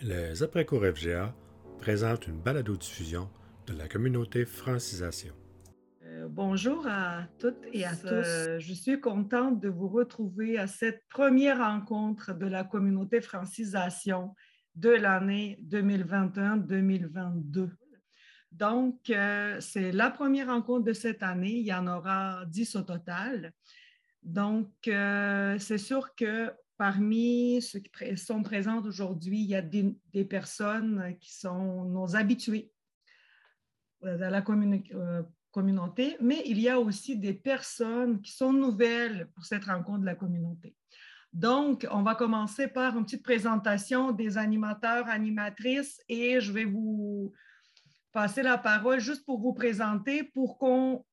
Les après-cours FGA présentent une balado-diffusion de la communauté Francisation. Euh, bonjour à toutes et à tous. Euh, je suis contente de vous retrouver à cette première rencontre de la communauté Francisation de l'année 2021-2022. Donc, euh, c'est la première rencontre de cette année. Il y en aura dix au total. Donc, c'est sûr que Parmi ceux qui sont présents aujourd'hui, il y a des, personnes qui sont nos habitués euh, dans la euh, communauté, mais il y a aussi des personnes qui sont nouvelles pour cette rencontre de la communauté. Donc, on va commencer par une petite présentation des animateurs, animatrices et je vais vous passer la parole juste pour vous présenter pour qu'on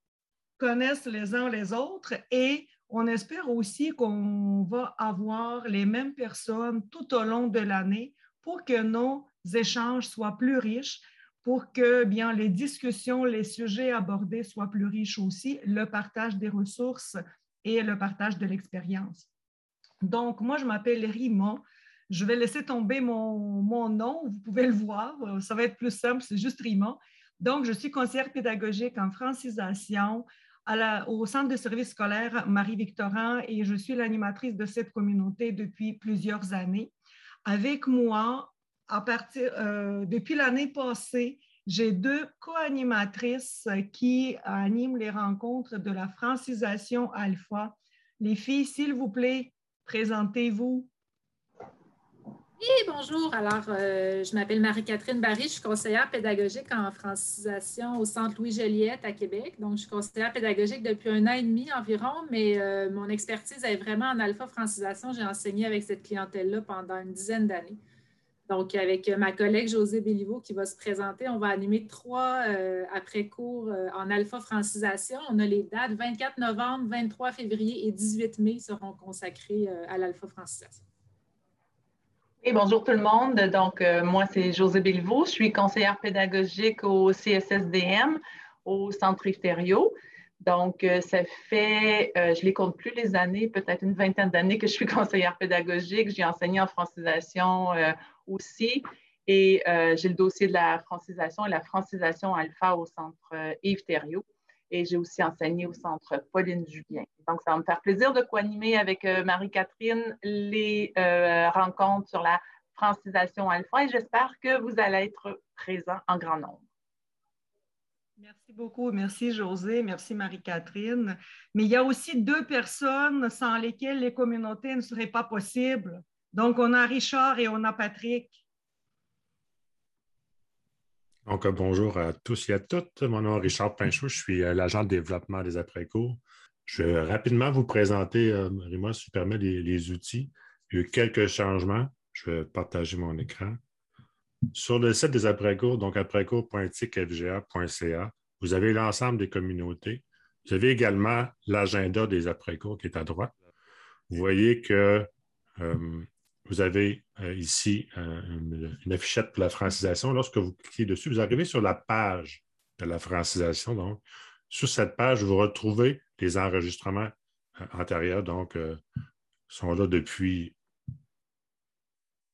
connaisse les uns les autres et on espère aussi qu'on va avoir les mêmes personnes tout au long de l'année pour que nos échanges soient plus riches, pour que bien les discussions, les sujets abordés soient plus riches aussi, le partage des ressources et le partage de l'expérience. Donc, moi, je m'appelle Rima. Je vais laisser tomber mon, mon, nom, vous pouvez le voir, ça va être plus simple, c'est juste Rima. Donc, je suis conseillère pédagogique en francisation, au Centre de services scolaires Marie-Victorin et je suis l'animatrice de cette communauté depuis plusieurs années. Avec moi, euh, depuis l'année passée, j'ai deux co-animatrices qui animent les rencontres de la francisation alpha. Les filles, s'il vous plaît, présentez-vous. Oui, bonjour. Alors, euh, je m'appelle Marie-Catherine Barry, je suis conseillère pédagogique en francisation au Centre Louis-Joliette à Québec. Donc, je suis conseillère pédagogique depuis un an et demi environ, mais euh, mon expertise est vraiment en alpha-francisation. J'ai enseigné avec cette clientèle-là pendant une dizaine d'années. Donc, avec ma collègue José Béliveau qui va se présenter, on va animer trois euh, après-cours en alpha-francisation. On a les dates 24 novembre, 23 février et 18 mai seront consacrés à l'alpha-francisation bonjour tout le monde. Donc, euh, moi, c'est José Bilvaux. Je suis conseillère pédagogique au CSSDM, au Centre Ifterio. Donc, euh, ça fait, euh, je ne les compte plus les années, peut-être une vingtaine d'années que je suis conseillère pédagogique. J'ai enseigné en francisation aussi. Et j'ai le dossier de la francisation et la francisation alpha au Centre Yves et j'ai aussi enseigné au Centre Pauline Julien. Donc, ça va me faire plaisir de co-animer avec euh, Marie-Catherine les euh, rencontres sur la francisation alpha et j'espère que vous allez être présents en grand nombre. Merci beaucoup. Merci José. Merci Marie-Catherine. Mais il y a aussi deux personnes sans lesquelles les communautés ne seraient pas possibles. Donc, on a Richard et on a Patrick. Donc, bonjour à tous et à toutes. Mon nom est Richard Pinchot, je suis euh, l'agent de développement des après-cours. Je vais rapidement vous présenter, euh, Rima, si tu permets, les, outils. Il y a eu quelques changements. Je vais partager mon écran. Sur le site des après-cours, donc après-cours.ticfga.ca, vous avez l'ensemble des communautés. Vous avez également l'agenda des après-cours qui est à droite. Vous voyez que euh, vous avez euh, ici euh, une, affichette pour la francisation. Lorsque vous cliquez dessus, vous arrivez sur la page de la francisation. Donc, sur cette page, vous retrouvez les enregistrements euh, antérieurs. Donc, sont là depuis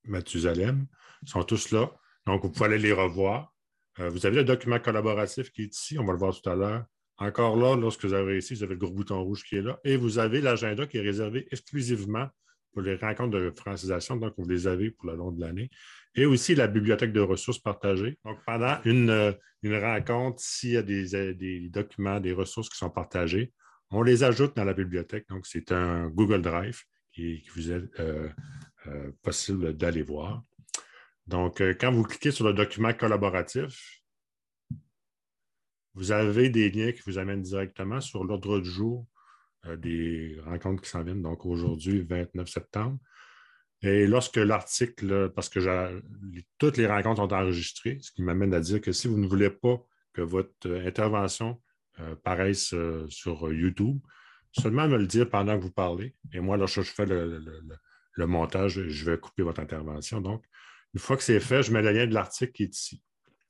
Mathusalem. Sont tous là. Donc, vous pouvez aller les revoir. vous avez le document collaboratif qui est ici. On va le voir tout à l'heure. Encore là, lorsque vous avez ici, vous avez le gros bouton rouge qui est là. Et vous avez l'agenda qui est réservé exclusivement pour les rencontres de francisation, donc vous les avez pour le long de l'année. Et aussi la bibliothèque de ressources partagées. Donc, pendant une, euh, rencontre, s'il y a euh, des, documents, des ressources qui sont partagées, on les ajoute dans la bibliothèque. Donc, c'est un Google Drive qui, vous est euh, possible d'aller voir. Donc, quand vous cliquez sur le document collaboratif, vous avez des liens qui vous amènent directement sur l'ordre du jour des rencontres qui s'en viennent, donc aujourd'hui, 29 septembre. Et lorsque l'article, parce que toutes les rencontres sont enregistrées, ce qui m'amène à dire que si vous ne voulez pas que votre intervention euh, paraisse euh, sur YouTube, seulement me le dire pendant que vous parlez. Et moi, lorsque je fais le, montage, je vais couper votre intervention. Donc, une fois que c'est fait, je mets le lien de l'article qui est ici,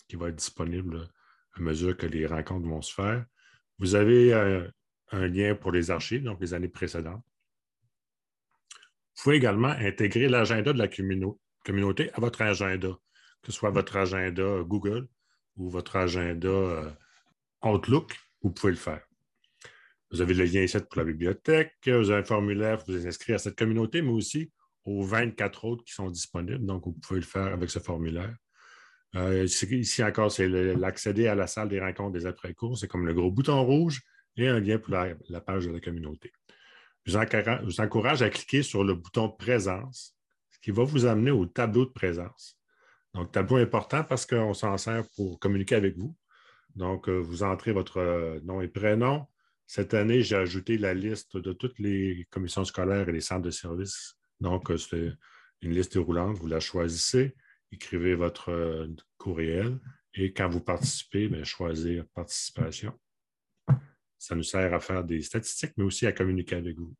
qui va être disponible à mesure que les rencontres vont se faire. Vous avez un lien pour les archives, donc les années précédentes. Vous pouvez également intégrer l'agenda de la communauté à votre agenda, que ce soit votre agenda Google ou votre agenda euh, Outlook, vous pouvez le faire. Vous avez le lien ici pour la bibliothèque, vous avez un formulaire pour vous inscrire à cette communauté, mais aussi aux 24 autres qui sont disponibles. Donc, vous pouvez le faire avec ce formulaire. Euh, ici encore, c'est l'accéder à la salle des rencontres des après-cours. C'est comme le gros bouton rouge et un lien pour la, page de la communauté. Je vous, encourage, à cliquer sur le bouton Présence, ce qui va vous amener au tableau de présence. Donc, tableau important parce qu'on s'en sert pour communiquer avec vous. Donc, euh, vous entrez votre euh, nom et prénom. Cette année, j'ai ajouté la liste de toutes les commissions scolaires et les centres de services. Donc, c'est une liste déroulante. Vous la choisissez écrivez votre euh, courriel et quand vous participez, bien, choisir participation. Ça nous sert à faire des statistiques, mais aussi à communiquer avec vous.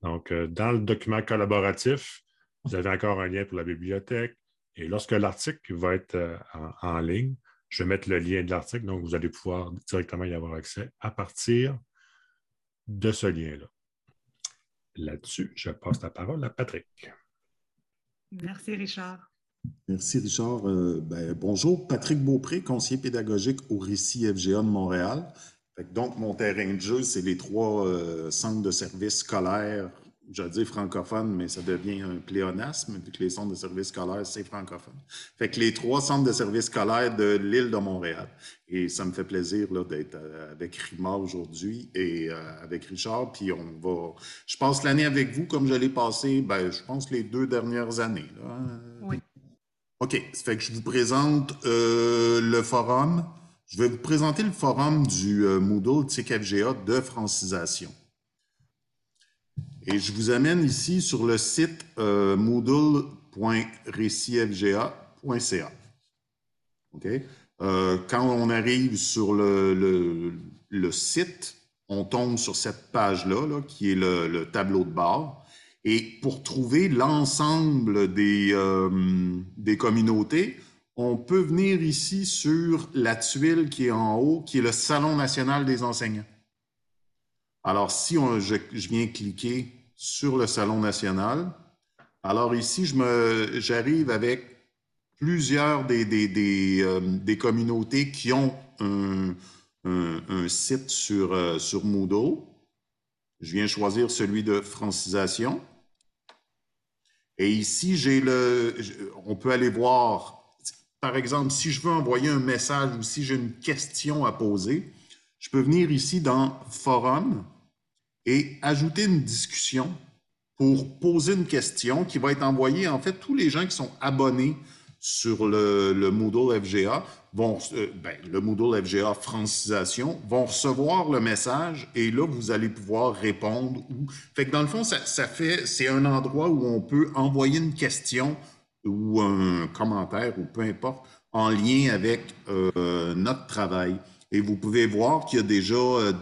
Donc, euh, dans le document collaboratif, vous avez encore un lien pour la bibliothèque. Et lorsque l'article va être euh, en, ligne, je vais mettre le lien de l'article, donc vous allez pouvoir directement y avoir accès à partir de ce lien-là. Là-dessus, je passe la parole à Patrick. Merci, Richard. Merci, Richard. Euh, ben, bonjour, Patrick Beaupré, conseiller pédagogique au Récit FGA de Montréal. Donc, mon terrain de jeu, c'est les trois euh, centres de services scolaires j'allais dire francophone, mais ça devient un pléonasme, vu que les centres de services scolaires, c'est francophone. Fait que les trois centres de services scolaires de l'île de Montréal. Et ça me fait plaisir d'être euh, avec Rima aujourd'hui et euh, avec Richard. Puis on va. Je passe l'année avec vous comme je l'ai passé, ben, je pense, les deux dernières années. Hein. Oui. OK. Ça fait que je vous présente euh, le forum. Je vais vous présenter le forum du Moodle TIC-FGA de francisation. Et je vous amène ici sur le site euh, moodle.récifga.ca. Euh, quand on arrive sur le, site, on tombe sur cette page-là, qui est le, tableau de bord. Et pour trouver l'ensemble des, euh, des communautés, on peut venir ici sur la tuile qui est en haut, qui est le Salon national des enseignants. Alors, si je, viens cliquer sur le Salon national, alors ici, j'arrive avec plusieurs des, des, euh, communautés qui ont un, site sur, euh, sur Moodle. Je viens choisir celui de francisation. Et ici, le, on peut aller voir, par exemple, si je veux envoyer un message ou si j'ai une question à poser, je peux venir ici dans Forum et ajouter une discussion pour poser une question qui va être envoyée, en fait, tous les gens qui sont abonnés sur le, Moodle FGA vont, euh, ben, le Moodle FGA francisation, vont recevoir le message et là, vous allez pouvoir répondre. Ou... Fait que dans le fond, ça, fait, c'est un endroit où on peut envoyer une question ou un commentaire ou peu importe en lien avec euh, notre travail. Et vous pouvez voir qu'il y a déjà euh,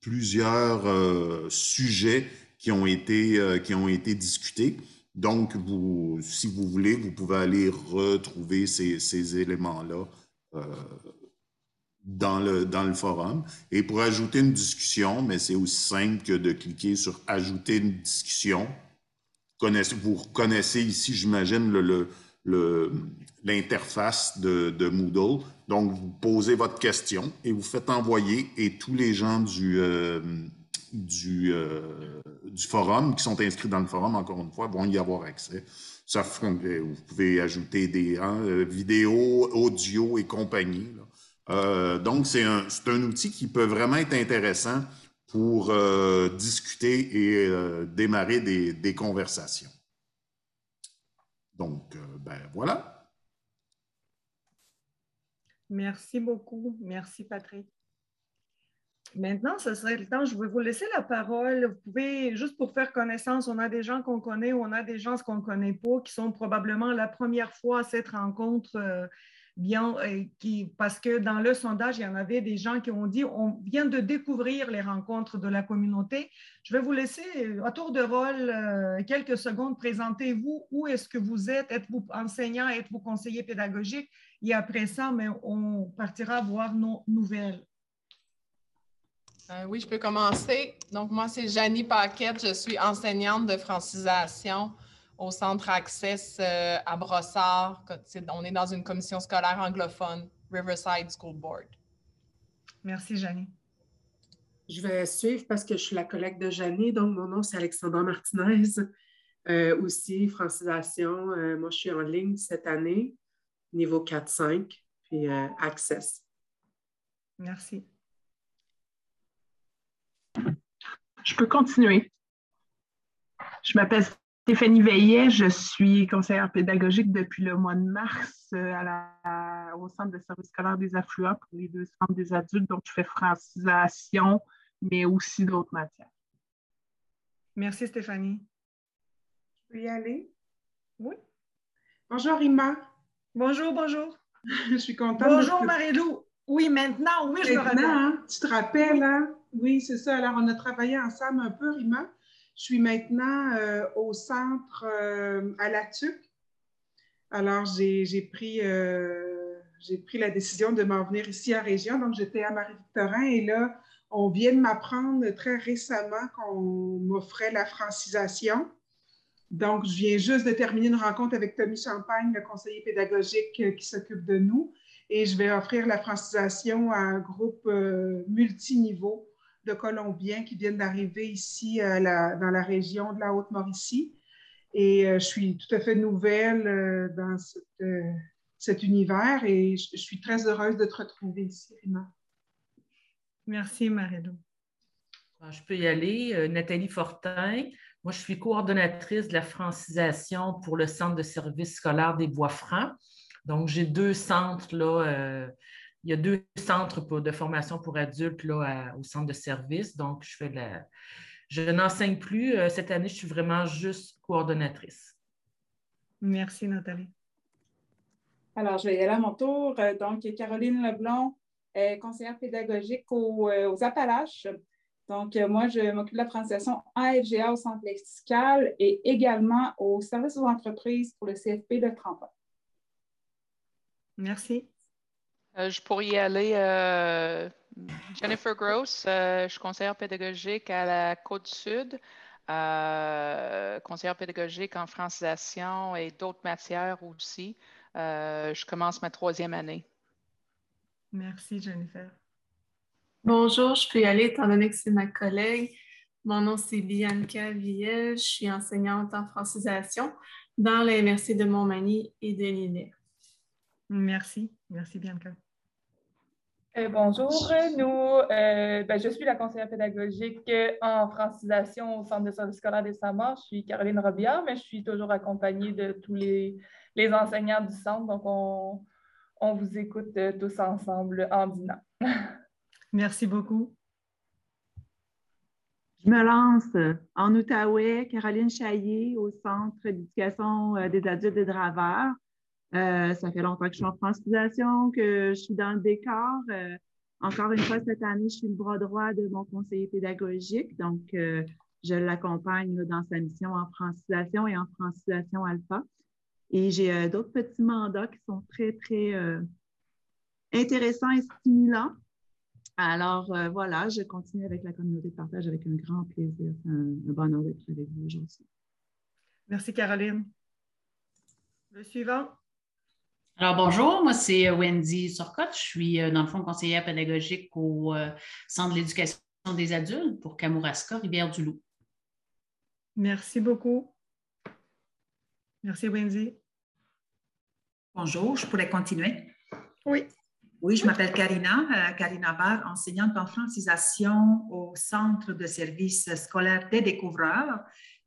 plusieurs euh, sujets qui ont été, qui ont été discutés. Donc, vous, si vous voulez, vous pouvez aller retrouver ces, ces éléments-là dans, le, dans le forum. Et pour ajouter une discussion, mais c'est aussi simple que de cliquer sur Ajouter une discussion. Connaissez, vous reconnaissez ici, j'imagine, l'interface de, Moodle. Donc, vous posez votre question et vous faites envoyer et tous les gens du, euh, euh, forum qui sont inscrits dans le forum, encore une fois, vont y avoir accès. Ça, vous pouvez ajouter des hein, vidéos, audio et compagnie. Euh, donc, c'est un, un, outil qui peut vraiment être intéressant pour discuter et démarrer des, conversations. Donc, ben voilà. Merci beaucoup. Merci, Patrick. Maintenant, ce serait le temps. Je vais vous laisser la parole. Vous pouvez, juste pour faire connaissance, on a des gens qu'on connaît ou on a des gens qu'on ne connaît pas qui sont probablement la première fois à cette rencontre. Euh, bien, euh, parce que dans le sondage, il y en avait des gens qui ont dit on vient de découvrir les rencontres de la communauté. Je vais vous laisser euh, à tour de rôle quelques secondes. Présentez-vous. Où est-ce que vous êtes? Êtes-vous enseignant? Êtes-vous conseiller pédagogique? Et après ça, mais on partira voir nos nouvelles. Euh, oui, je peux commencer. Donc, moi, c'est Janie Paquette. Je suis enseignante de francisation au centre Access euh, à Brossard. On est dans une commission scolaire anglophone, Riverside School Board. Merci, Janie. Je vais suivre parce que je suis la collègue de Janie, donc mon nom c'est Alexandra Martinez. Euh, aussi, francisation, moi je suis en ligne cette année, niveau 4-5, puis Access. Merci. Je peux continuer. Je m'appelle Stéphanie Veillet, je suis conseillère pédagogique depuis le mois de mars euh, au Centre de service scolaire des affluents pour les deux centres des adultes, donc je fais francisation, mais aussi d'autres matières. Merci Stéphanie. Je peux y aller? Oui. Bonjour Rima. Bonjour, bonjour. je suis contente. Bonjour Marie-Lou. Oui, maintenant, oui, je me rappelle. Hein? Tu te rappelles, hein? Oui, c'est ça. Alors, on a travaillé ensemble un peu, Rima. Je suis maintenant euh, au centre euh, à la TUC. Alors, j'ai pris, euh, pris la décision de m'en venir ici à Région. Donc, j'étais à Marie-Victorin et là, on vient de m'apprendre très récemment qu'on m'offrait la francisation. Donc, je viens juste de terminer une rencontre avec Tommy Champagne, le conseiller pédagogique qui s'occupe de nous, et je vais offrir la francisation à un groupe multiniveau de Colombiens qui viennent d'arriver ici euh, dans la région de la Haute-Mauricie. Et euh, je suis tout à fait nouvelle euh, dans cet univers et je, suis très heureuse de te retrouver ici, Rima. Merci, Marilou. Je peux y aller. Nathalie Fortin. Moi, je suis coordonnatrice de la francisation pour le Centre de services scolaires des Bois-Francs. Donc, j'ai deux centres là, il y a deux centres de formation pour adultes là, au centre de service. Donc, je fais la. Je n'enseigne plus. Euh, cette année, je suis vraiment juste coordonnatrice. Merci, Nathalie. Alors, je vais y aller à mon tour. Euh, donc, Caroline Leblond, conseillère pédagogique euh, aux, Appalaches. Donc, moi, je m'occupe de la francisation AFGA au centre lexical et également au service aux entreprises pour le CFP de 30 ans. Merci. Euh, je pourrais y aller. Euh, Jennifer Gross, euh, je suis conseillère pédagogique à la Côte-Sud, conseillère pédagogique en francisation et d'autres matières aussi. je commence ma troisième année. Merci, Jennifer. Bonjour, je peux y aller étant donné que c'est ma collègue. Mon nom, c'est Bianca Villel. Je suis enseignante en francisation dans les MRC de Montmagny et de Lille. Merci. Merci, Bianca. Euh, bonjour, nous, euh, ben, je suis la conseillère pédagogique en francisation au Centre de service scolaire des Samars. Je suis Caroline Robillard, mais je suis toujours accompagnée de tous les, enseignants du centre. Donc, on, vous écoute euh, tous ensemble en dînant. Merci beaucoup. Je me lance en Outaouais, Caroline Chaillé, au Centre d'éducation des adultes et draveurs. Euh, ça fait longtemps que je suis en francisation, que je suis dans le décor. Euh, encore une fois, cette année, je suis le bras droit de mon conseiller pédagogique. Donc, euh, je l'accompagne dans sa mission en francisation et en francisation alpha. Et j'ai d'autres petits mandats qui sont très, très intéressants et stimulants. Alors, voilà, je continue avec la communauté de partage avec un grand plaisir. C'est un, un bonheur d'être avec vous aujourd'hui. Merci, Caroline. Le suivant. Alors bonjour, moi c'est Wendy Surcotte. Je suis euh, dans le fond conseillère pédagogique au euh, Centre de l'éducation des adultes pour Kamouraska, Rivière-du-Loup. Merci beaucoup. Merci Wendy. Bonjour, je pourrais continuer? Oui. Oui, je m'appelle Karina, euh, Karina Barr, enseignante en francisation au Centre de services scolaires des découvreurs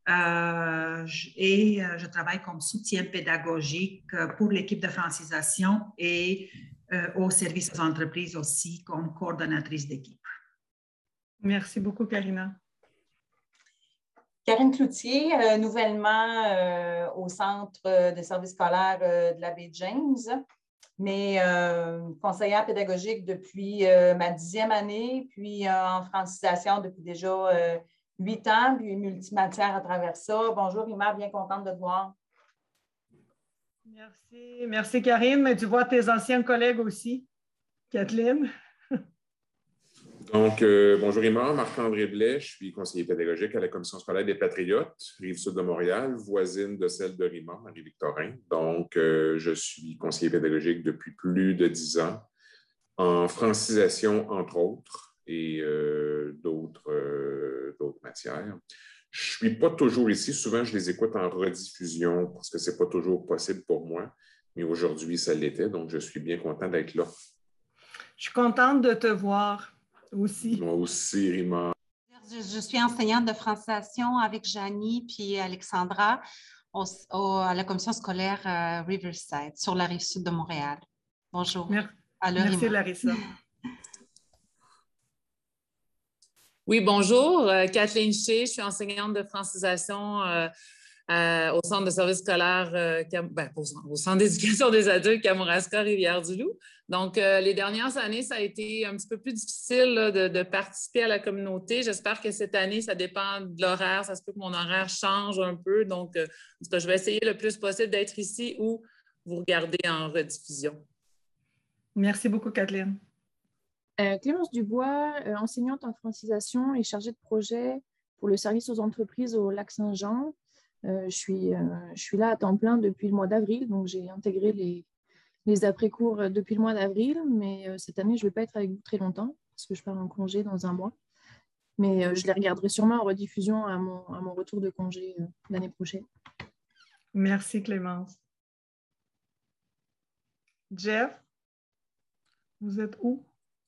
euh, et euh, je travaille comme soutien pédagogique euh, pour l'équipe de francisation et au service aux entreprises aussi comme coordonnatrice d'équipe. Merci beaucoup, Karina. Karine Cloutier, nouvellement au Centre de services scolaires de la baie James, mais conseillère pédagogique depuis ma dixième année, puis en francisation depuis déjà huit ans, puis multimatière à travers ça. Bonjour, Rima, bien contente de te voir. Merci. Merci, Karine. Mais tu vois tes anciens collègues aussi. Kathleen. Donc, euh, bonjour Imar, Marc-André Blais, je suis conseiller pédagogique à la Commission scolaire des Patriotes, Rive-Sud de Montréal, voisine de celle de Rima, Marie-Victorin. Donc, euh, je suis conseiller pédagogique depuis plus de dix ans, en francisation, entre autres, et euh, d'autres matières. Je ne suis pas toujours ici. Souvent, je les écoute en rediffusion parce que ce n'est pas toujours possible pour moi. Mais aujourd'hui, ça l'était. Donc, je suis bien content d'être là. Je suis contente de te voir aussi. Moi aussi, Rima. Je, suis enseignante de francisation avec Janie puis Alexandra à la commission scolaire euh, Riverside sur la rive sud de Montréal. Bonjour. Merci, Larissa. Oui, bonjour. Euh, Kathleen Shea, je suis enseignante de francisation euh, au Centre de services scolaires, ben, au, Centre d'éducation des adultes Kamouraska, Rivière-du-Loup. Donc, euh, les dernières années, ça a été un petit peu plus difficile de, participer à la communauté. J'espère que cette année, ça dépend de l'horaire. Ça se peut que mon horaire change un peu. Donc, euh, je vais essayer le plus possible d'être ici ou vous regarder en rediffusion. Merci beaucoup, Kathleen. Euh, Clémence Dubois, enseignante en francisation et chargée de projet pour le service aux entreprises au Lac-Saint-Jean. je, suis, je suis là à temps plein depuis le mois d'avril, donc j'ai intégré les, les après-cours euh, depuis le mois d'avril, mais euh, cette année, je ne vais pas être avec vous très longtemps parce que je pars en congé dans un mois. Mais euh, je les regarderai sûrement en rediffusion à mon, à mon retour de congé l'année prochaine. Merci Clémence. Jeff, vous êtes où?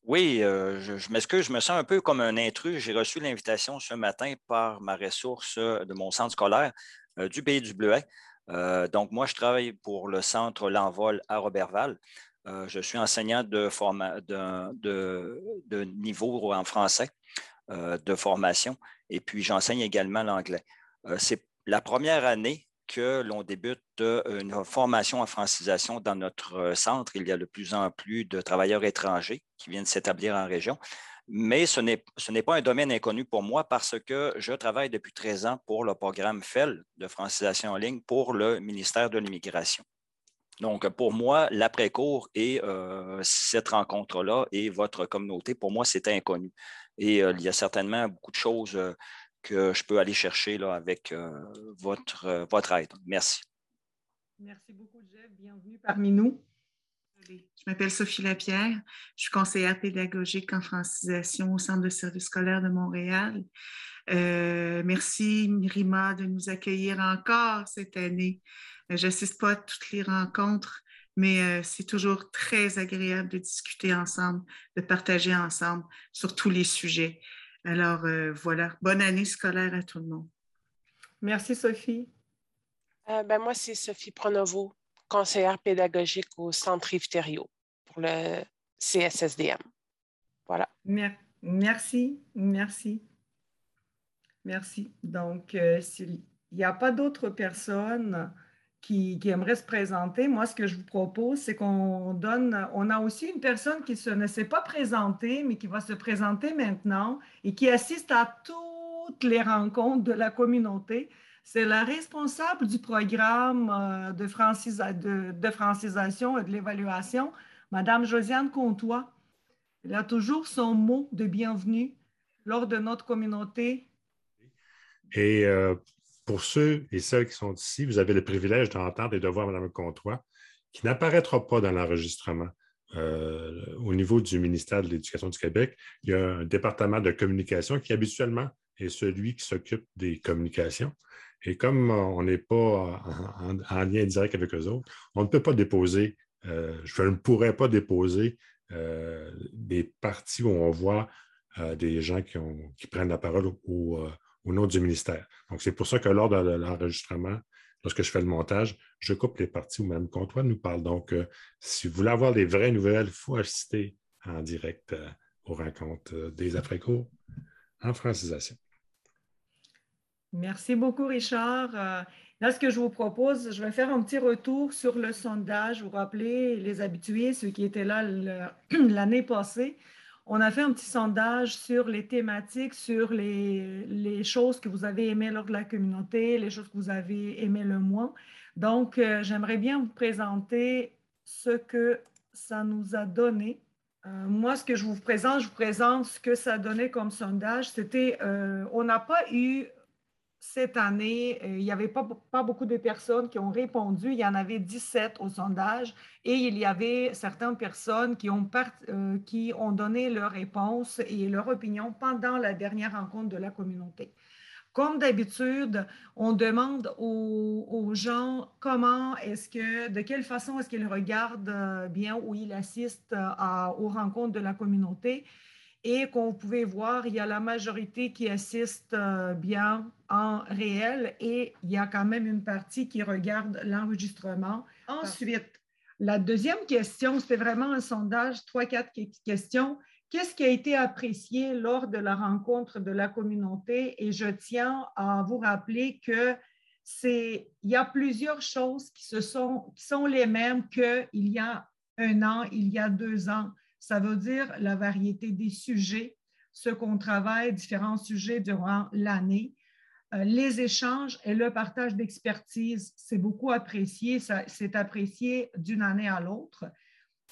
Oui, je, m'excuse, je me sens un peu comme un intrus. J'ai reçu l'invitation ce matin par ma ressource de mon centre scolaire du Pays du Bleuet. Euh, donc, moi, je travaille pour le centre L'Envol à Robertval. Euh, je suis enseignant de, de, niveau en français euh, de formation et puis j'enseigne également l'anglais. C'est la première année que l'on débute une formation en francisation dans notre centre. Il y a de plus en plus de travailleurs étrangers qui viennent s'établir en région. Mais ce n'est pas un domaine inconnu pour moi parce que je travaille depuis 13 ans pour le programme FEL de francisation en ligne pour le ministère de l'Immigration. Donc, pour moi, l'après-cours et euh, cette rencontre-là et votre communauté, pour moi, c'est inconnu. Et euh, il y a certainement beaucoup de choses euh, que je peux aller chercher là, avec votre, votre aide. Merci. Merci beaucoup, Jeff. Bienvenue parmi nous. Je m'appelle Sophie Lapierre. Je suis conseillère pédagogique en francisation au Centre de services scolaires de Montréal. Euh, merci, Mirima, de nous accueillir encore cette année. Euh, je n'assiste pas à toutes les rencontres, mais euh, c'est toujours très agréable de discuter ensemble, de partager ensemble sur tous les sujets. Alors voilà, bonne année scolaire à tout le monde. Merci, Sophie. ben, moi, c'est Sophie Pronovo conseillère pédagogique au Centre Yves pour le CSSDM. Voilà. Merci, merci. Merci. Donc, euh, s'il n'y a pas d'autres personnes qui, aimeraient se présenter, moi, ce que je vous propose, c'est qu'on donne, on a aussi une personne qui ne s'est pas présentée, mais qui va se présenter maintenant et qui assiste à toutes les rencontres de la communauté. C'est la responsable du programme euh, de, francisation et de l'évaluation, Madame Josiane Comtois. Elle a toujours son mot de bienvenue lors de notre communauté. Et euh, pour ceux et celles qui sont ici, vous avez le privilège d'entendre et de voir Mme Comtois, qui n'apparaîtra pas dans l'enregistrement. Euh, au niveau du ministère de l'Éducation du Québec, il y a un département de communication qui habituellement est celui qui s'occupe des communications. Et comme on n'est pas en, lien direct avec eux autres, on ne peut pas déposer, euh, je ne pourrais pas déposer euh, des parties où on voit des gens qui, prennent la parole au, nom du ministère. Donc, c'est pour ça que lors de l'enregistrement, lorsque je fais le montage, je coupe les parties où Mme Comtois nous parle. Donc, si vous voulez avoir des vraies nouvelles, il faut assister en direct aux rencontres des après-cours en francisation. Merci beaucoup, Richard. Euh, là, ce que je vous propose, je vais faire un petit retour sur le sondage. Vous rappelez, les habitués, ceux qui étaient là l'année passée, on a fait un petit sondage sur les thématiques, sur les, choses que vous avez aimées lors de la communauté, les choses que vous avez aimées le moins. Donc, euh, j'aimerais bien vous présenter ce que ça nous a donné. Euh, moi, ce que je vous présente, je vous présente ce que ça donnait comme sondage. C'était, euh, on n'a pas eu cette année, il n'y avait pas, beaucoup de personnes qui ont répondu. Il y en avait 17 au sondage et il y avait certaines personnes qui ont, qui ont donné leur réponse et leur opinion pendant la dernière rencontre de la communauté. Comme d'habitude, on demande aux, gens comment est-ce que, de quelle façon est-ce qu'ils regardent euh, bien ou ils assistent euh, aux rencontres de la communauté. Et qu'on pouvait voir, il y a la majorité qui assiste euh, bien en réel et il y a quand même une partie qui regarde l'enregistrement. Ensuite, la deuxième question, c'était vraiment un sondage, trois, quatre questions. Qu'est-ce qui a été apprécié lors de la rencontre de la communauté? Et je tiens à vous rappeler que c'est, il y a plusieurs choses qui, se sont, qui sont les mêmes qu'il y a un an, il y a deux ans. Ça veut dire la variété des sujets, ce qu'on travaille, différents sujets durant l'année. Euh, les échanges et le partage d'expertise, c'est beaucoup apprécié, c'est apprécié d'une année à l'autre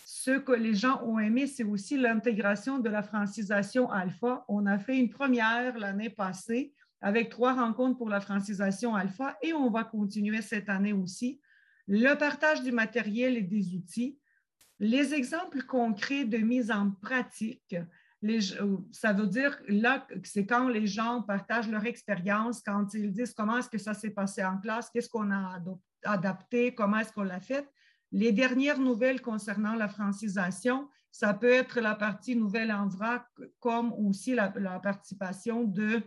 ce que les gens ont aimé, c'est aussi l'intégration de la francisation alpha. On a fait une première l'année passée avec trois rencontres pour la francisation alpha et on va continuer cette année aussi. Le partage du matériel et des outils, les exemples concrets de mise en pratique. ça veut dire là, c'est quand les gens partagent leur expérience, quand ils disent comment est-ce que ça s'est passé en classe, qu'est-ce qu'on a adapté, comment est-ce qu'on l'a fait. Les dernières nouvelles concernant la francisation, ça peut être la partie nouvelle en vrac, comme aussi la, participation de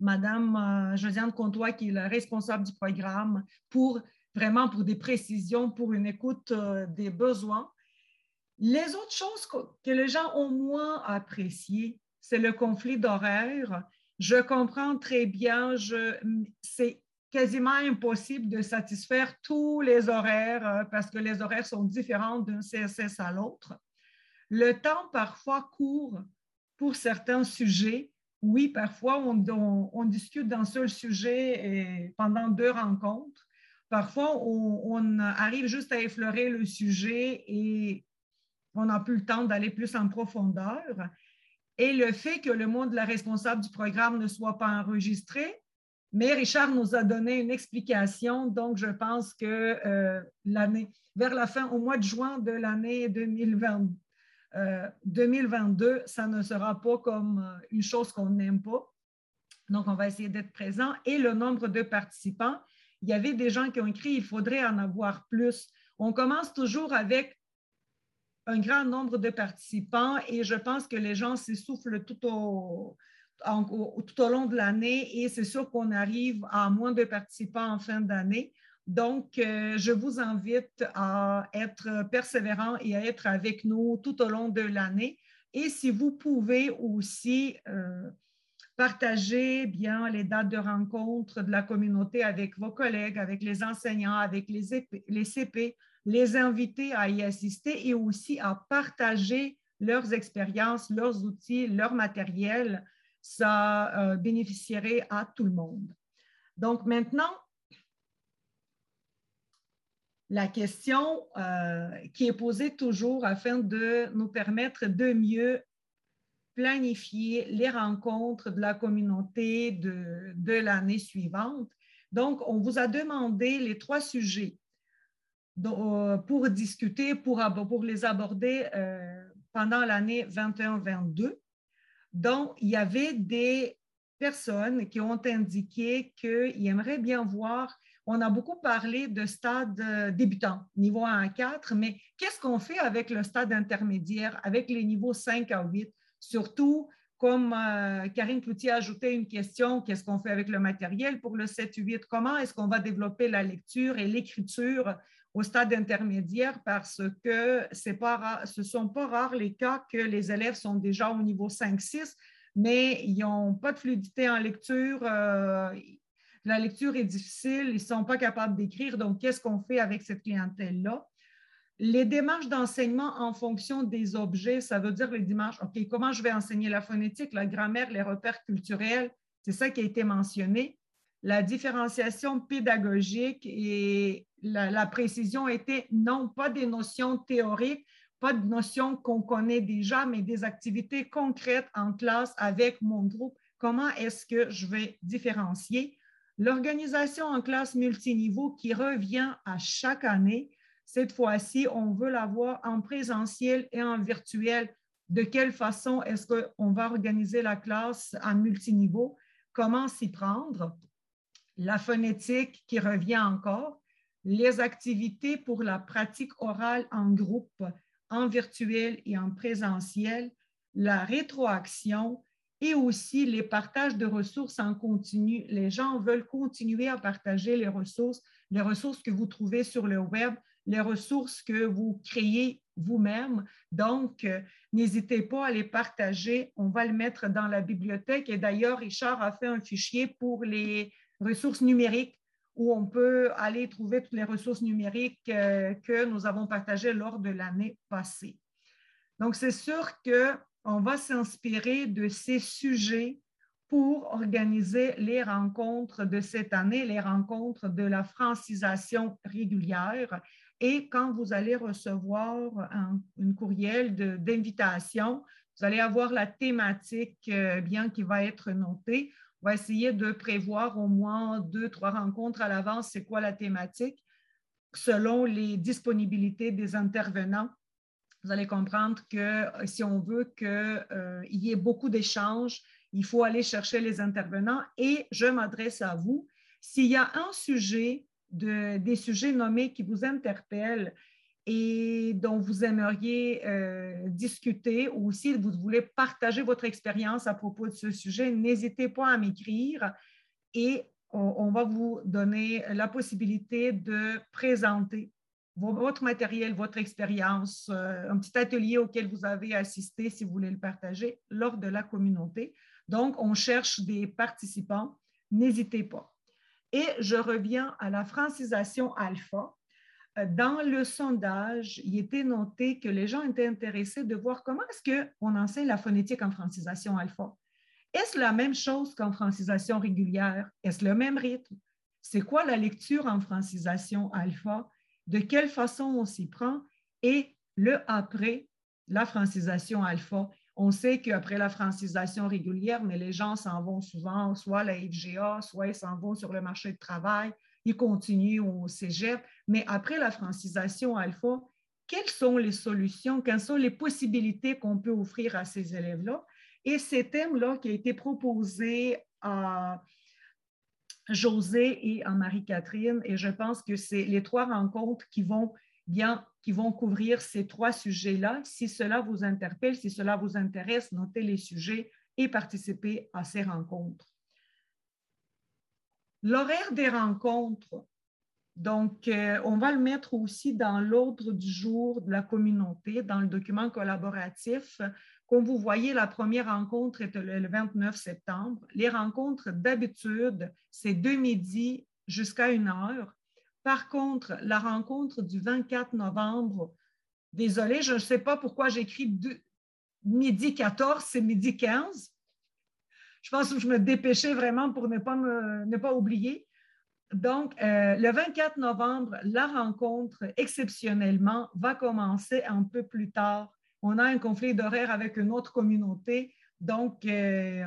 Madame euh, Josiane Comtois, qui est la responsable du programme, pour vraiment pour des précisions, pour une écoute euh, des besoins. Les autres choses que, les gens ont moins appréciées, c'est le conflit d'horaire. Je comprends très bien, c'est quasiment impossible de satisfaire tous les horaires euh, parce que les horaires sont différents d'un CSS à l'autre. Le temps parfois court pour certains sujets. Oui, parfois on, discute d'un seul sujet pendant deux rencontres. Parfois, on, arrive juste à effleurer le sujet et on n'a plus le temps d'aller plus en profondeur. Et le fait que le monde de la responsable du programme ne soit pas enregistré, mais Richard nous a donné une explication, donc je pense que euh, l'année, vers la fin, au mois de juin de l'année 2022, euh, ça ne sera pas comme euh, une chose qu'on n'aime pas. Donc, on va essayer d'être présent. Et le nombre de participants, il y avait des gens qui ont écrit, il faudrait en avoir plus. On commence toujours avec un grand nombre de participants et je pense que les gens s'essoufflent tout au, tout au long de l'année et c'est sûr qu'on arrive à moins de participants en fin d'année. Donc, euh, je vous invite à être persévérant et à être avec nous tout au long de l'année. Et si vous pouvez aussi euh, partager bien les dates de rencontre de la communauté avec vos collègues, avec les enseignants, avec les, les CP, les inviter à y assister et aussi à partager leurs expériences, leurs outils, leur matériel ça euh, bénéficierait à tout le monde. Donc maintenant, la question euh, qui est posée toujours afin de nous permettre de mieux planifier les rencontres de la communauté de, de l'année suivante. Donc, on vous a demandé les trois sujets euh, pour discuter, pour, pour les aborder pendant l'année 21-22. Donc, il y avait des personnes qui ont indiqué qu'ils aimeraient bien voir, on a beaucoup parlé de stade euh, débutant, niveau 1 à 4, mais qu'est-ce qu'on fait avec le stade intermédiaire, avec les niveaux 5 à 8? Surtout, comme euh, Karine Cloutier a ajouté une question, qu'est-ce qu'on fait avec le matériel pour le 7-8? Comment est-ce qu'on va développer la lecture et l'écriture au stade intermédiaire? Parce que ce ne sont pas rares les cas que les élèves sont déjà au niveau 5-6, mais ils n'ont pas de fluidité en lecture. Euh, la lecture est difficile, ils ne sont pas capables d'écrire. Donc, qu'est-ce qu'on fait avec cette clientèle-là? Les démarches d'enseignement en fonction des objets, ça veut dire les démarches, OK, comment je vais enseigner la phonétique, la grammaire, les repères culturels, c'est ça qui a été mentionné. La différenciation pédagogique et la, précision était non pas des notions théoriques pas de notions qu'on connaît déjà, mais des activités concrètes en classe avec mon groupe. Comment est-ce que je vais différencier? L'organisation en classe multiniveau qui revient à chaque année? Cette fois-ci, on veut l'avoir en présentiel et en virtuel. De quelle façon est-ce qu'on va organiser la classe en multiniveau? Comment s'y prendre? La phonétique qui revient encore, les activités pour la pratique orale en groupe, en virtuel et en présentiel, la rétroaction et aussi les partages de ressources en continu. Les gens veulent continuer à partager les ressources, les ressources que vous trouvez sur le web, les ressources que vous créez vous-même. Donc, euh, n'hésitez pas à les partager. On va le mettre dans la bibliothèque. Et d'ailleurs, Richard a fait un fichier pour les ressources numériques où on peut aller trouver toutes les ressources numériques euh, que nous avons partagées lors de l'année passée. Donc, c'est sûr qu'on va s'inspirer de ces sujets pour organiser les rencontres de cette année, les rencontres de la francisation régulière. Et quand vous allez recevoir un, une courriel d'invitation, vous allez avoir la thématique euh, bien qui va être notée. On va essayer de prévoir au moins deux, trois rencontres à l'avance, c'est quoi la thématique, selon les disponibilités des intervenants. Vous allez comprendre que euh, si on veut qu'il euh, y ait beaucoup d'échanges, il faut aller chercher les intervenants et je m'adresse à vous. S'il y a un sujet, de, des sujets nommés qui vous interpellent et dont vous aimeriez euh, discuter ou si vous voulez partager votre expérience à propos de ce sujet, n'hésitez pas à m'écrire et on, va vous donner la possibilité de présenter votre matériel, votre expérience, euh, un petit atelier auquel vous avez assisté si vous voulez le partager lors de la communauté. Donc, on cherche des participants. N'hésitez pas. Et je reviens à la francisation alpha. Euh, dans le sondage, il était noté que les gens étaient intéressés de voir comment est-ce qu'on enseigne la phonétique en francisation alpha. Est-ce la même chose qu'en francisation régulière? Est-ce le même rythme? C'est quoi la lecture en francisation alpha? De quelle façon on s'y prend? Et le après, la francisation alpha. On sait qu'après la francisation régulière, mais les gens s'en vont souvent, soit à la FGA, soit ils s'en vont sur le marché du travail, ils continuent au cégep. Mais après la francisation alpha, quelles sont les solutions, quelles sont les possibilités qu'on peut offrir à ces élèves-là? Et ces thèmes-là qui a été proposé à José et à Marie-Catherine, et je pense que c'est les trois rencontres qui vont qui vont couvrir ces trois sujets-là. Si cela vous interpelle, si cela vous intéresse, notez les sujets et participez à ces rencontres. L'horaire des rencontres, donc, euh, on va le mettre aussi dans l'ordre du jour de la communauté, dans le document collaboratif. Comme vous voyez, la première rencontre est le 29 septembre. Les rencontres d'habitude, c'est de midi jusqu'à une heure. Par contre, la rencontre du 24 novembre, désolé, je ne sais pas pourquoi j'écris midi 14, c'est midi 15 je pense que je me dépêchais vraiment pour ne pas, pas oublier. Donc, euh, le 24 novembre, la rencontre, exceptionnellement, va commencer un peu plus tard. On a un conflit d'horaire avec une autre communauté, donc euh,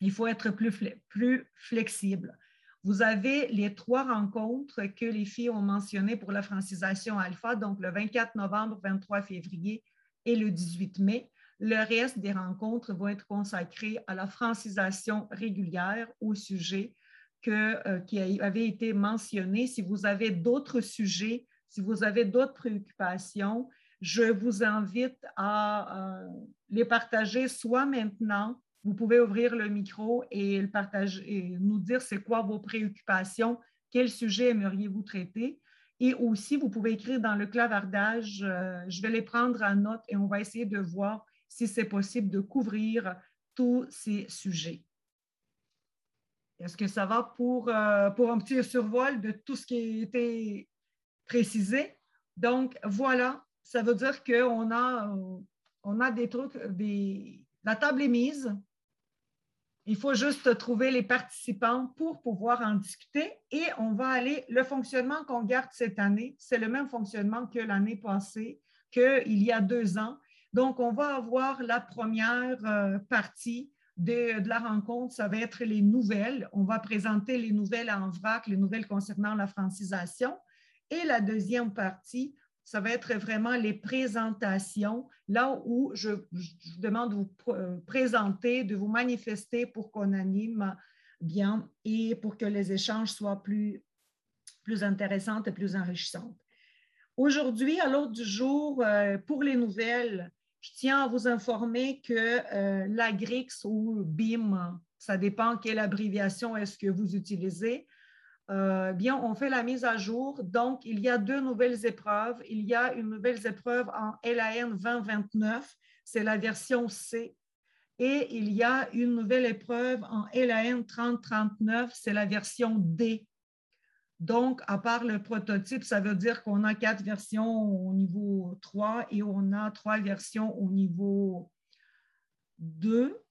il faut être plus flexible. Vous avez les trois rencontres que les filles ont mentionnées pour la francisation alpha, donc le 24 novembre, 23 février et le 18 mai. Le reste des rencontres vont être consacrées à la francisation régulière au sujet euh, qui avait été mentionné. Si vous avez d'autres sujets, si vous avez d'autres préoccupations, je vous invite à euh, les partager soit maintenant, vous pouvez ouvrir le micro et, le partager, et nous dire c'est quoi vos préoccupations, quel sujet aimeriez-vous traiter. Et aussi, vous pouvez écrire dans le clavardage, euh, je vais les prendre en note et on va essayer de voir si c'est possible de couvrir tous ces sujets. Est-ce que ça va pour, euh, pour un petit survol de tout ce qui a été précisé? Donc, voilà, ça veut dire qu'on a, on a des trucs, des, la table est mise. Il faut juste trouver les participants pour pouvoir en discuter et on va aller, le fonctionnement qu'on garde cette année, c'est le même fonctionnement que l'année passée. qu'il y a deux ans. Donc, on va avoir la première euh, partie de, de, la rencontre, ça va être les nouvelles. On va présenter les nouvelles en vrac, les nouvelles concernant la francisation. Et la deuxième partie, ça va être vraiment les présentations, là où je, je demande de vous euh, présenter, de vous manifester pour qu'on anime bien et pour que les échanges soient plus, plus intéressants et plus enrichissants. Aujourd'hui, à l'ordre du jour, euh, pour les nouvelles, je tiens à vous informer que euh, la GRIX ou BIM, ça dépend quelle abréviation est-ce que vous utilisez, euh, bien, on fait la mise à jour. Donc, il y a deux nouvelles épreuves. Il y a une nouvelle épreuve en LAN 2029, c'est la version C. Et il y a une nouvelle épreuve en LAN 3039, c'est la version D. Donc, à part le prototype, ça veut dire qu'on a quatre versions au niveau 3 et on a trois versions au niveau 2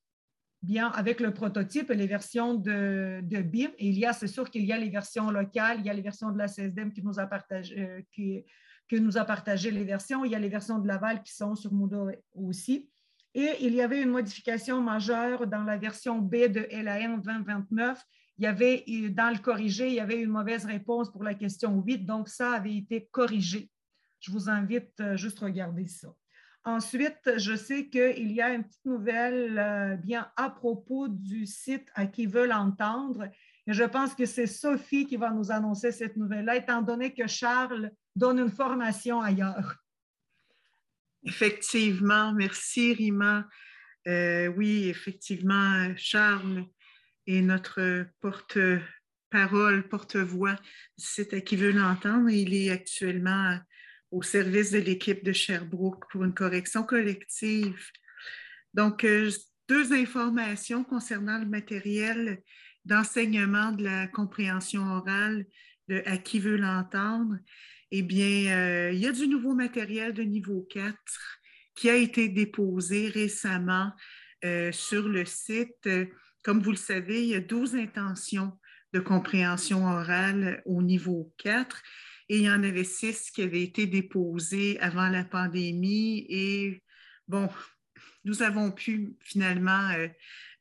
bien avec le prototype et les versions de, BIM. Il y a, c'est sûr qu'il y a les versions locales, il y a les versions de la CSDM qui nous a partagé, euh, qui, nous a partagé les versions, il y a les versions de Laval qui sont sur Moodle aussi. Et il y avait une modification majeure dans la version B de LAN 2029. Il y avait, dans le corrigé, il y avait une mauvaise réponse pour la question 8, donc ça avait été corrigé. Je vous invite euh, juste à regarder ça. Ensuite, je sais qu'il y a une petite nouvelle euh, bien à propos du site à qui veulent entendre. Et je pense que c'est Sophie qui va nous annoncer cette nouvelle-là, étant donné que Charles donne une formation ailleurs. Effectivement, merci Rima. Euh, oui, effectivement, Charles est notre porte-parole, porte-voix du site à qui veut l'entendre. Il est actuellement au service de l'équipe de Sherbrooke pour une correction collective. Donc, euh, deux informations concernant le matériel d'enseignement de la compréhension orale à qui veut l'entendre. Eh bien, euh, il y a du nouveau matériel de niveau 4 qui a été déposé récemment euh, sur le site. Comme vous le savez, il y a 12 intentions de compréhension orale au niveau 4 et il y en avait six qui avaient été déposés avant la pandémie. Et bon, nous avons pu finalement euh,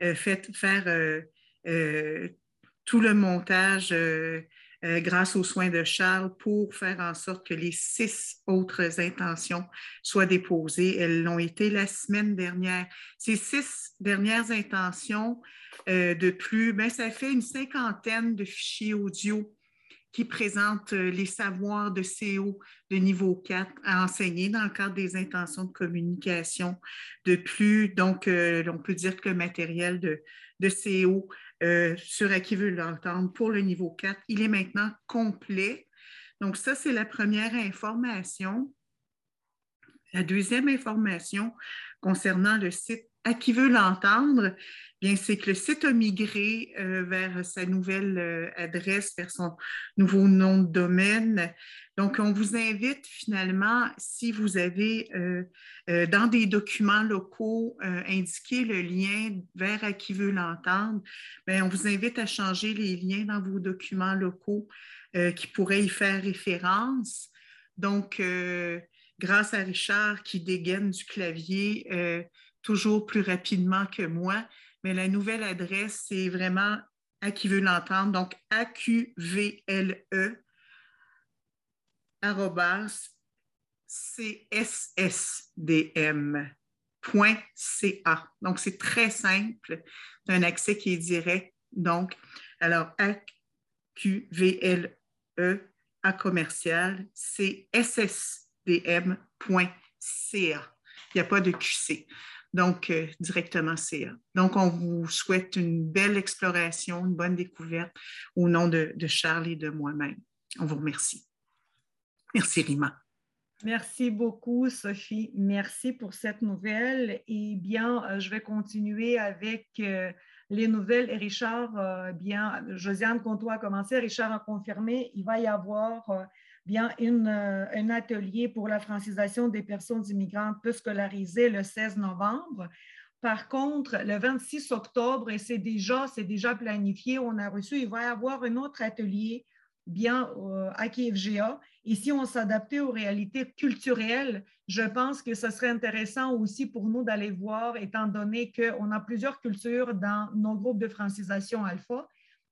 euh, faire euh, tout le montage grâce aux soins de Charles pour faire en sorte que les six autres intentions soient déposées. Elles l'ont été la semaine dernière. Ces six dernières intentions de plus, ben, ça fait une cinquantaine de fichiers audio qui présente euh, les savoirs de CO de niveau 4 à enseigner dans le cadre des intentions de communication de plus. Donc, euh, on peut dire que le matériel de, de CO euh, sur à qui veut l'entendre pour le niveau 4, il est maintenant complet. Donc, ça, c'est la première information. La deuxième information concernant le site à qui veut l'entendre, bien c'est que le site a migré euh, vers sa nouvelle euh, adresse, vers son nouveau nom de domaine. Donc, on vous invite finalement, si vous avez euh, dans des documents locaux indiqué le lien vers à qui veut l'entendre, on vous invite à changer les liens dans vos documents locaux qui pourraient y faire référence. Donc, grâce à Richard qui dégaine du clavier, toujours plus rapidement que moi, mais la nouvelle adresse, c'est vraiment à qui veut l'entendre, donc AQVLE. Donc, c'est très simple. C'est un accès qui est direct. Donc, alors, AQVLE commercial. Il n'y a pas de QC donc euh, directement CA. Donc, on vous souhaite une belle exploration, une bonne découverte au nom de, Charles et de moi-même. On vous remercie. Merci, Rima. Merci beaucoup, Sophie. Merci pour cette nouvelle. Et bien, euh, je vais continuer avec euh, les nouvelles. Et Richard, bien, Josiane Comtois a commencé, Richard a confirmé, il va y avoir bien euh, un atelier pour la francisation des personnes immigrantes peu scolarisées le 16 novembre. Par contre, le 26 octobre, et c'est déjà, c'est déjà planifié, on a reçu, il va y avoir un autre atelier bien à KFGA. Et si on s'adaptait aux réalités culturelles, je pense que ce serait intéressant aussi pour nous d'aller voir, étant donné qu'on a plusieurs cultures dans nos groupes de francisation alpha,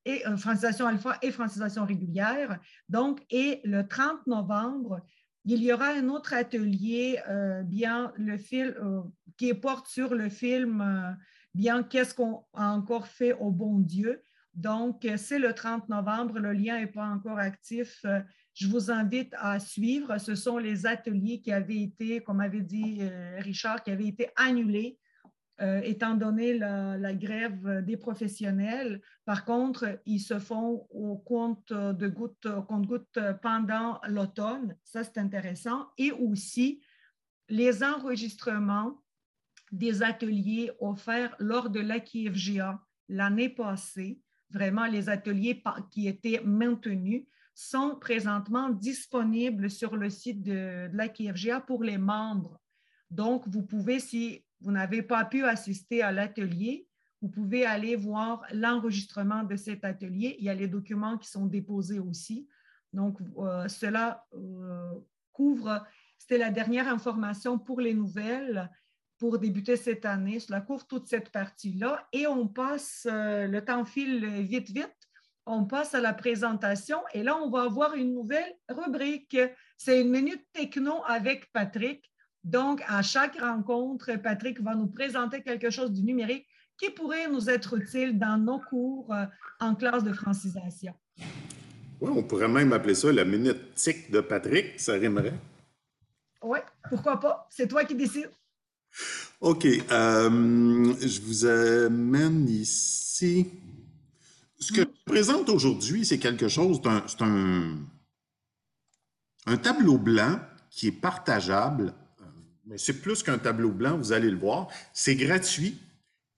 et euh, francisation alpha et francisation régulière. Donc, et le 30 novembre, il y aura un autre atelier, euh, bien le film, euh, qui porte sur le film, bien qu'est-ce qu'on a encore fait au bon Dieu. Donc, c'est le 30 novembre, le lien n'est pas encore actif je vous invite à suivre. Ce sont les ateliers qui avaient été, comme avait dit Richard, qui avaient été annulés euh, étant donné la, grève des professionnels. Par contre, ils se font au compte de gouttes pendant l'automne. Ça, c'est intéressant. Et aussi, les enregistrements des ateliers offerts lors de l'AKFGA l'année passée, vraiment les ateliers qui étaient maintenus, sont présentement disponibles sur le site de, la KFGA pour les membres. Donc, vous pouvez, si vous n'avez pas pu assister à l'atelier, vous pouvez aller voir l'enregistrement de cet atelier. Il y a les documents qui sont déposés aussi. Donc, euh, cela euh, couvre, c'était la dernière information pour les nouvelles pour débuter cette année. Cela couvre toute cette partie-là et on passe, euh, le temps file vite, vite on passe à la présentation et là, on va avoir une nouvelle rubrique. C'est une minute techno avec Patrick. Donc, à chaque rencontre, Patrick va nous présenter quelque chose du numérique qui pourrait nous être utile dans nos cours euh, en classe de francisation. Oui, on pourrait même appeler ça la minute tic de Patrick, ça rimerait. Oui, pourquoi pas? C'est toi qui décides. OK. Euh, je vous amène ici. Ce que je présente aujourd'hui, c'est quelque chose d'un un, tableau blanc qui est partageable, mais c'est plus qu'un tableau blanc, vous allez le voir. C'est gratuit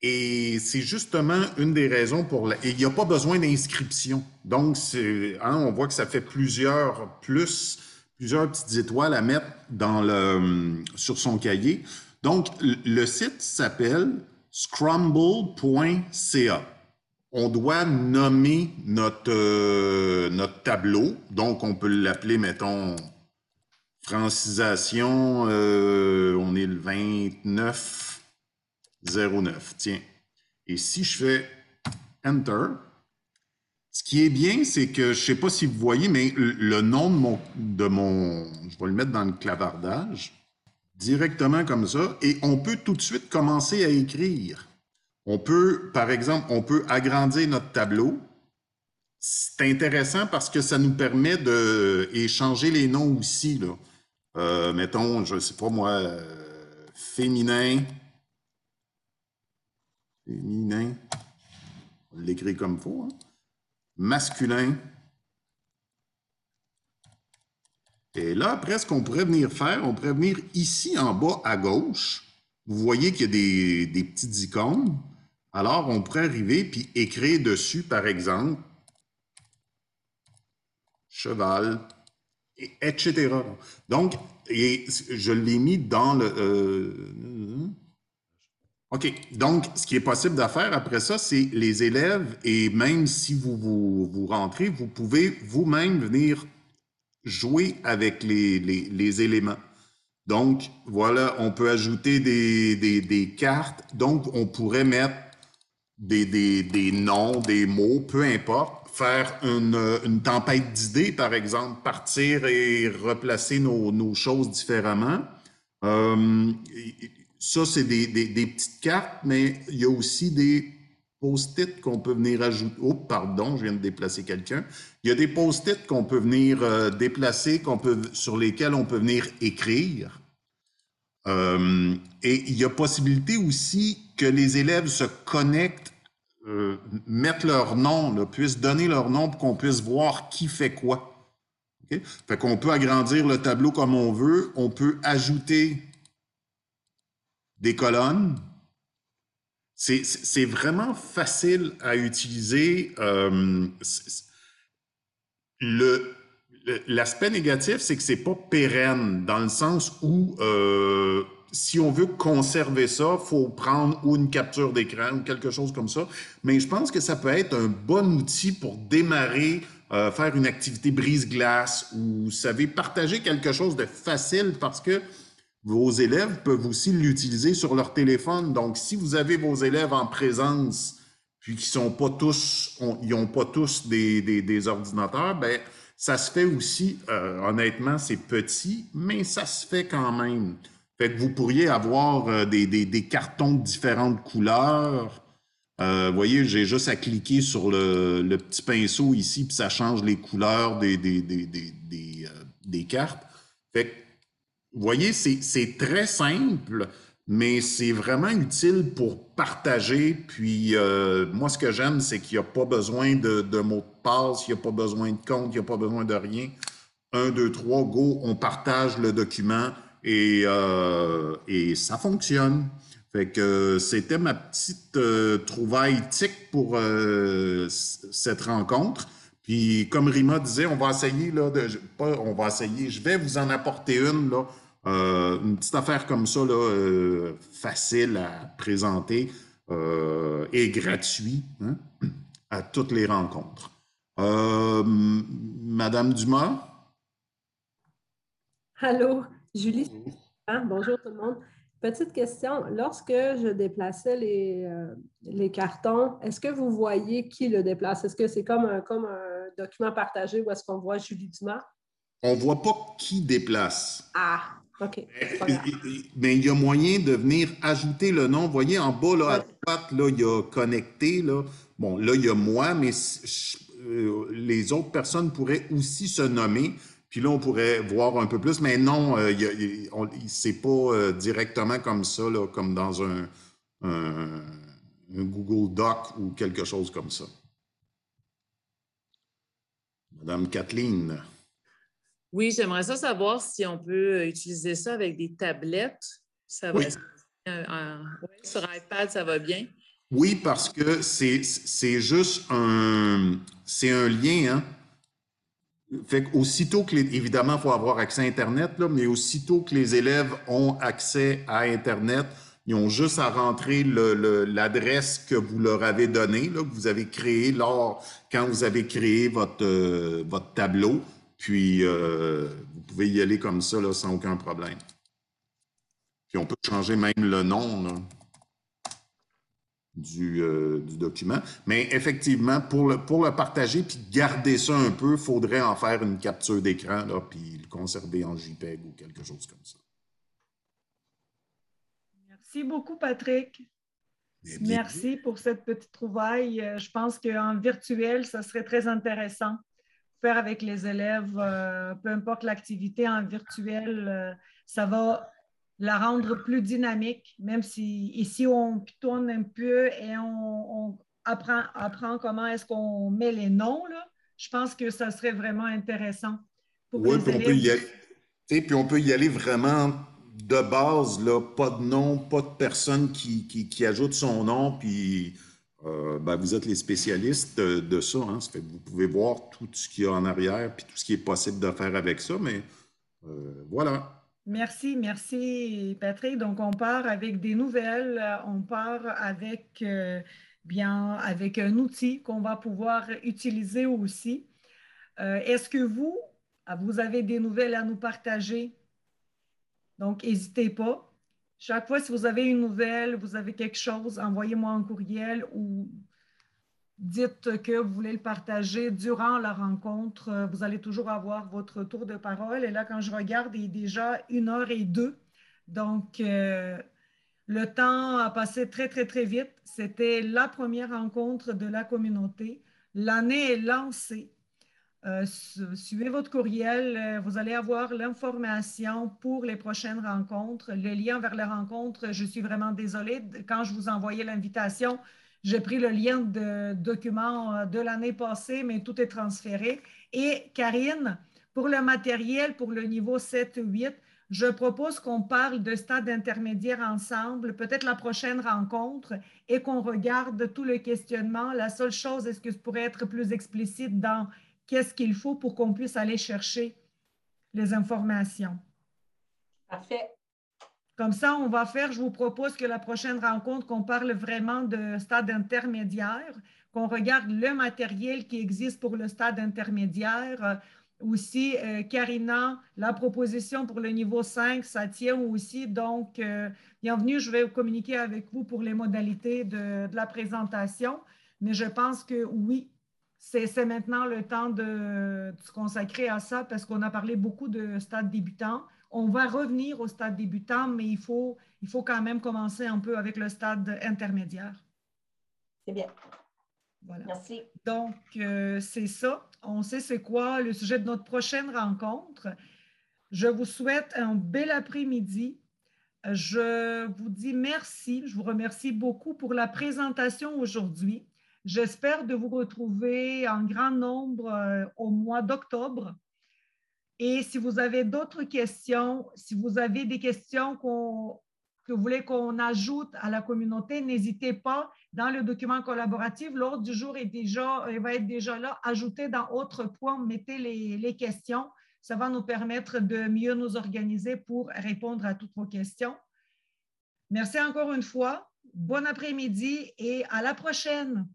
et c'est justement une des raisons pour la... Et il n'y a pas besoin d'inscription. Donc, hein, on voit que ça fait plusieurs plus, plusieurs petites étoiles à mettre dans le, sur son cahier. Donc, le site s'appelle scrumble.ca on doit nommer notre, euh, notre tableau. Donc, on peut l'appeler, mettons, francisation. Euh, on est le 2909. Tiens. Et si je fais Enter, ce qui est bien, c'est que je ne sais pas si vous voyez, mais le nom de mon, de. Je vais le mettre dans le clavardage directement comme ça. Et on peut tout de suite commencer à écrire. On peut, par exemple, on peut agrandir notre tableau. C'est intéressant parce que ça nous permet d'échanger les noms aussi. Là. Euh, mettons, je ne sais pas moi, euh, féminin. Féminin. On l'écrit comme il faut. Hein. Masculin. Et là, après, ce qu'on pourrait venir faire, on pourrait venir ici en bas à gauche. Vous voyez qu'il y a des, des petites icônes. Alors, on pourrait arriver puis écrire dessus, par exemple, cheval, etc. Donc, je l'ai mis dans le... Euh, OK. Donc, ce qui est possible de faire après ça, c'est les élèves, et même si vous, vous, rentrez, vous pouvez vous-même venir jouer avec les, éléments. Donc, voilà, on peut ajouter des, des cartes. Donc, on pourrait mettre des, noms, des mots, peu importe, faire une, tempête d'idées, par exemple, partir et replacer nos, choses différemment. Euh, ça, c'est des, petites cartes, mais il y a aussi des post-it qu'on peut venir ajouter. Oh, pardon, je viens de déplacer quelqu'un. Il y a des post-it qu'on peut venir euh, déplacer, qu'on peut, sur lesquels on peut venir écrire. Euh, et il y a possibilité aussi que les élèves se connectent, euh, mettent leur nom, puissent donner leur nom pour qu'on puisse voir qui fait quoi. Fait qu'on peut agrandir le tableau comme on veut, on peut ajouter des colonnes. C'est vraiment facile à utiliser. Euh, L'aspect négatif, c'est que c'est pas pérenne, dans le sens où euh, si on veut conserver ça, faut prendre ou une capture d'écran ou quelque chose comme ça. Mais je pense que ça peut être un bon outil pour démarrer euh, faire une activité brise-glace ou, vous savez, partager quelque chose de facile parce que vos élèves peuvent aussi l'utiliser sur leur téléphone. Donc, si vous avez vos élèves en présence, puis qu'ils sont pas tous, ils n'ont pas tous des, des, ordinateurs, ben ça se fait aussi, euh, honnêtement, c'est petit, mais ça se fait quand même. Fait que vous pourriez avoir euh, des, cartons de différentes couleurs. Euh, vous voyez, j'ai juste à cliquer sur le, petit pinceau ici, puis ça change les couleurs des, des cartes. Fait que vous voyez, c'est très simple, mais c'est vraiment utile pour partager. Puis euh, moi, ce que j'aime, c'est qu'il n'y a pas besoin de, de mot de passe, il n'y a pas besoin de compte, il n'y a pas besoin de rien. Un, deux, trois, go, on partage le document et, euh, et ça fonctionne. Fait que c'était ma petite euh, trouvaille tic pour cette rencontre. Puis comme Rima disait, on va essayer, là, de, on va essayer, je vais vous en apporter une, là, euh, une petite affaire comme ça, là, euh, facile à présenter euh, et gratuit hein, à toutes les rencontres. Madame Dumas? Allô, Julie? bonjour tout le monde. Petite question. Lorsque je déplaçais les, les cartons, est-ce que vous voyez qui le déplace? Est-ce que c'est comme un, comme un document partagé ou est-ce qu'on voit Julie Dumas? On ne voit pas qui déplace. Ah, OK. Mais il y a moyen de venir ajouter le nom. Vous voyez, en bas, là, à droite, là, il y a connecté. Là. Bon, là, il y a moi, mais euh, les autres personnes pourraient aussi se nommer. Puis là, on pourrait voir un peu plus. Mais non, euh, c'est pas euh, directement comme ça, là, comme dans un, un Google Doc ou quelque chose comme ça. Madame Kathleen. Oui, j'aimerais ça savoir si on peut euh, utiliser ça avec des tablettes. Ça va, sur iPad, ça va bien. Oui, parce que c'est juste un, c'est un lien. Hein? Fait aussitôt que évidemment, il faut avoir accès à Internet, là, mais aussitôt que les élèves ont accès à Internet, ils ont juste à rentrer l'adresse que vous leur avez donnée, là, que vous avez créée lors, quand vous avez créé votre, euh, votre tableau. Puis, euh, vous pouvez y aller comme ça, là, sans aucun problème. Puis, on peut changer même le nom du, euh, du, document. Mais effectivement, pour le, pour le partager puis garder ça un peu, il faudrait en faire une capture d'écran, puis le conserver en JPEG ou quelque chose comme ça. Merci beaucoup, Patrick. Merci pour cette petite trouvaille. Euh, je pense qu'en virtuel, ça serait très intéressant faire avec les élèves, euh, peu importe l'activité en virtuel, euh, ça va la rendre plus dynamique, même si ici on tourne un peu et on, apprend, apprend, comment est-ce qu'on met les noms. Là. Je pense que ça serait vraiment intéressant. Pour oui, puis on, peut y aller, puis on peut y aller vraiment de base, là, pas de nom, pas de personne qui, qui, qui ajoute son nom, puis euh, ben, vous êtes les spécialistes de, ça. Hein. fait vous pouvez voir tout ce qu'il y a en arrière puis tout ce qui est possible de faire avec ça, mais euh, voilà. Merci, merci Patrick. Donc, on part avec des nouvelles, on part avec, euh, bien, avec un outil qu'on va pouvoir utiliser aussi. Est-ce que vous, vous avez des nouvelles à nous partager? Donc, n'hésitez pas. Chaque fois, si vous avez une nouvelle, vous avez quelque chose, envoyez-moi un courriel ou dites que vous voulez le partager durant la rencontre. Vous allez toujours avoir votre tour de parole. Et là, quand je regarde, il est déjà une heure et deux. Donc, euh, le temps a passé très, très, très vite. C'était la première rencontre de la communauté. L'année est lancée. Euh, suivez votre courriel, euh, vous allez avoir l'information pour les prochaines rencontres, le lien vers les rencontres. Je suis vraiment désolée. Quand je vous envoyais l'invitation, j'ai pris le lien de document euh, de l'année passée, mais tout est transféré. Et Karine, pour le matériel, pour le niveau 7-8, je propose qu'on parle de stade intermédiaire ensemble, peut-être la prochaine rencontre, et qu'on regarde tout le questionnement. La seule chose, est-ce que je pourrais être plus explicite dans qu'est-ce qu'il faut pour qu'on puisse aller chercher les informations? Parfait. Comme ça, on va faire, je vous propose que la prochaine rencontre, qu'on parle vraiment de stade intermédiaire, qu'on regarde le matériel qui existe pour le stade intermédiaire. Aussi, euh, Karina, la proposition pour le niveau 5, ça tient aussi. Donc, euh, bienvenue, je vais communiquer avec vous pour les modalités de, la présentation. Mais je pense que oui, c'est maintenant le temps de, se consacrer à ça parce qu'on a parlé beaucoup de stade débutant. On va revenir au stade débutant, mais il faut, il faut quand même commencer un peu avec le stade intermédiaire. C'est bien. Voilà. Merci. Donc, euh, c'est ça. On sait c'est quoi le sujet de notre prochaine rencontre. Je vous souhaite un bel après-midi. Je vous dis merci. Je vous remercie beaucoup pour la présentation aujourd'hui. J'espère de vous retrouver en grand nombre euh, au mois d'octobre. Et si vous avez d'autres questions, si vous avez des questions que vous voulez qu'on ajoute à la communauté, n'hésitez pas dans le document collaboratif. L'ordre du jour est déjà, va être déjà là. Ajoutez dans autre point, mettez les, questions. Ça va nous permettre de mieux nous organiser pour répondre à toutes vos questions. Merci encore une fois. Bon après-midi et à la prochaine.